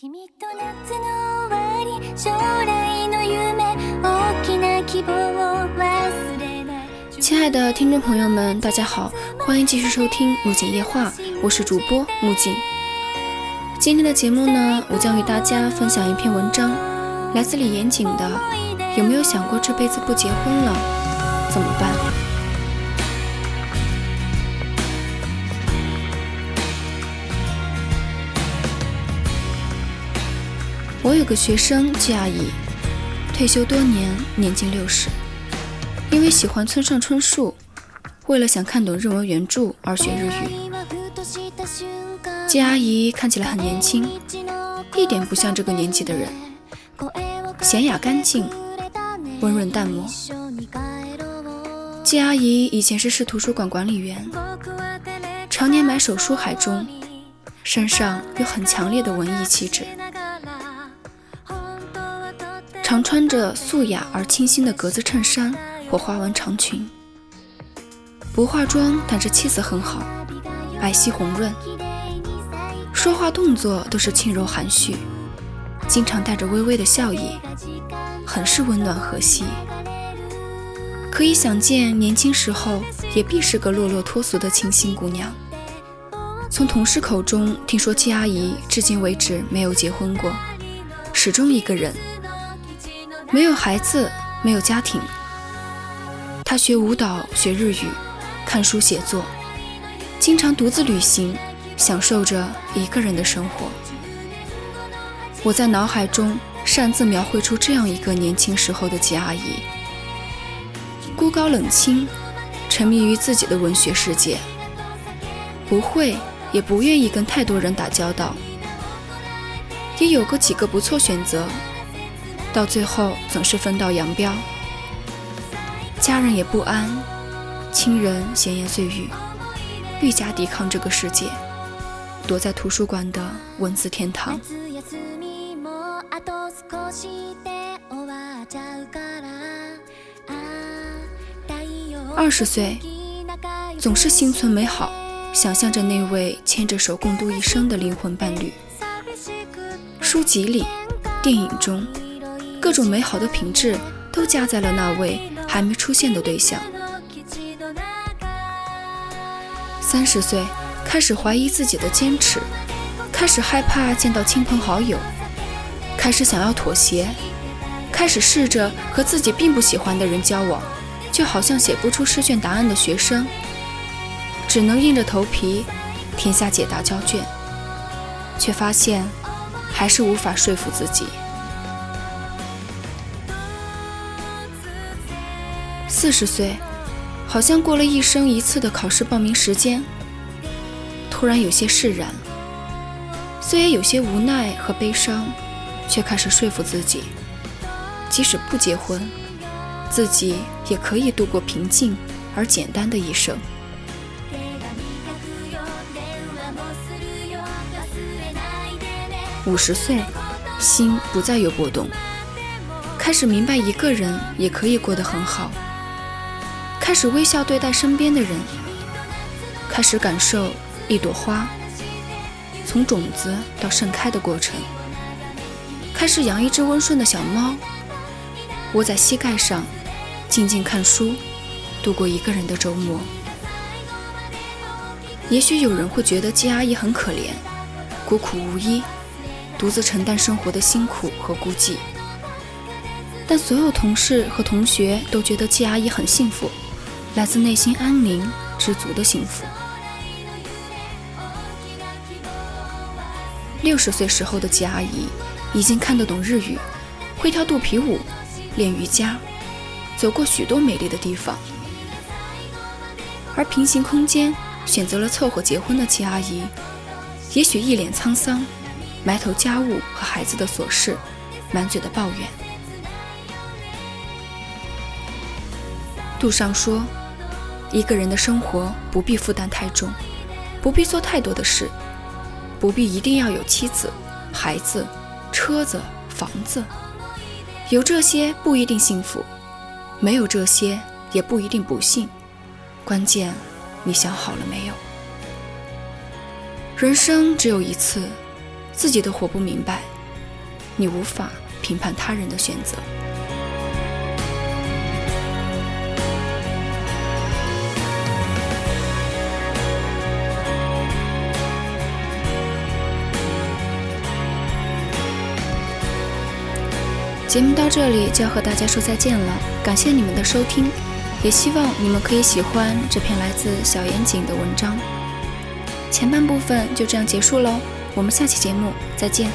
亲爱的听众朋友们，大家好，欢迎继续收听《木槿夜话》，我是主播木槿。今天的节目呢，我将与大家分享一篇文章，来自李严谨的《有没有想过这辈子不结婚了怎么办》。个学生季阿姨，退休多年，年近六十，因为喜欢村上春树，为了想看懂日文原著而学日语。季阿姨看起来很年轻，一点不像这个年纪的人，娴雅干净，温润淡漠。季阿姨以前是市图书馆管理员，常年埋首书海中，身上有很强烈的文艺气质。常穿着素雅而清新的格子衬衫或花纹长裙，不化妆，但是气色很好，白皙红润，说话动作都是轻柔含蓄，经常带着微微的笑意，很是温暖和煦。可以想见，年轻时候也必是个落落脱俗的清新姑娘。从同事口中听说，季阿姨至今为止没有结婚过，始终一个人。没有孩子，没有家庭。他学舞蹈，学日语，看书写作，经常独自旅行，享受着一个人的生活。我在脑海中擅自描绘出这样一个年轻时候的吉阿姨：孤高冷清，沉迷于自己的文学世界，不会也不愿意跟太多人打交道，也有过几个不错选择。到最后总是分道扬镳，家人也不安，亲人闲言碎语，愈加抵抗这个世界，躲在图书馆的文字天堂。二十岁，总是心存美好，想象着那位牵着手共度一生的灵魂伴侣。书籍里，电影中。各种美好的品质都加在了那位还没出现的对象。三十岁开始怀疑自己的坚持，开始害怕见到亲朋好友，开始想要妥协，开始试着和自己并不喜欢的人交往，就好像写不出试卷答案的学生，只能硬着头皮填下解答交卷，却发现还是无法说服自己。四十岁，好像过了一生一次的考试报名时间，突然有些释然，虽然有些无奈和悲伤，却开始说服自己，即使不结婚，自己也可以度过平静而简单的一生。五十岁，心不再有波动，开始明白一个人也可以过得很好。开始微笑对待身边的人，开始感受一朵花从种子到盛开的过程，开始养一只温顺的小猫，窝在膝盖上，静静看书，度过一个人的周末。也许有人会觉得季阿姨很可怜，孤苦无依，独自承担生活的辛苦和孤寂，但所有同事和同学都觉得季阿姨很幸福。来自内心安宁、知足的幸福。六十岁时候的季阿姨已经看得懂日语，会跳肚皮舞、练瑜伽，走过许多美丽的地方。而平行空间选择了凑合结婚的季阿姨，也许一脸沧桑，埋头家务和孩子的琐事，满嘴的抱怨。杜尚说。一个人的生活不必负担太重，不必做太多的事，不必一定要有妻子、孩子、车子、房子。有这些不一定幸福，没有这些也不一定不幸。关键，你想好了没有？人生只有一次，自己都活不明白，你无法评判他人的选择。节目到这里就要和大家说再见了，感谢你们的收听，也希望你们可以喜欢这篇来自小严谨的文章。前半部分就这样结束喽，我们下期节目再见。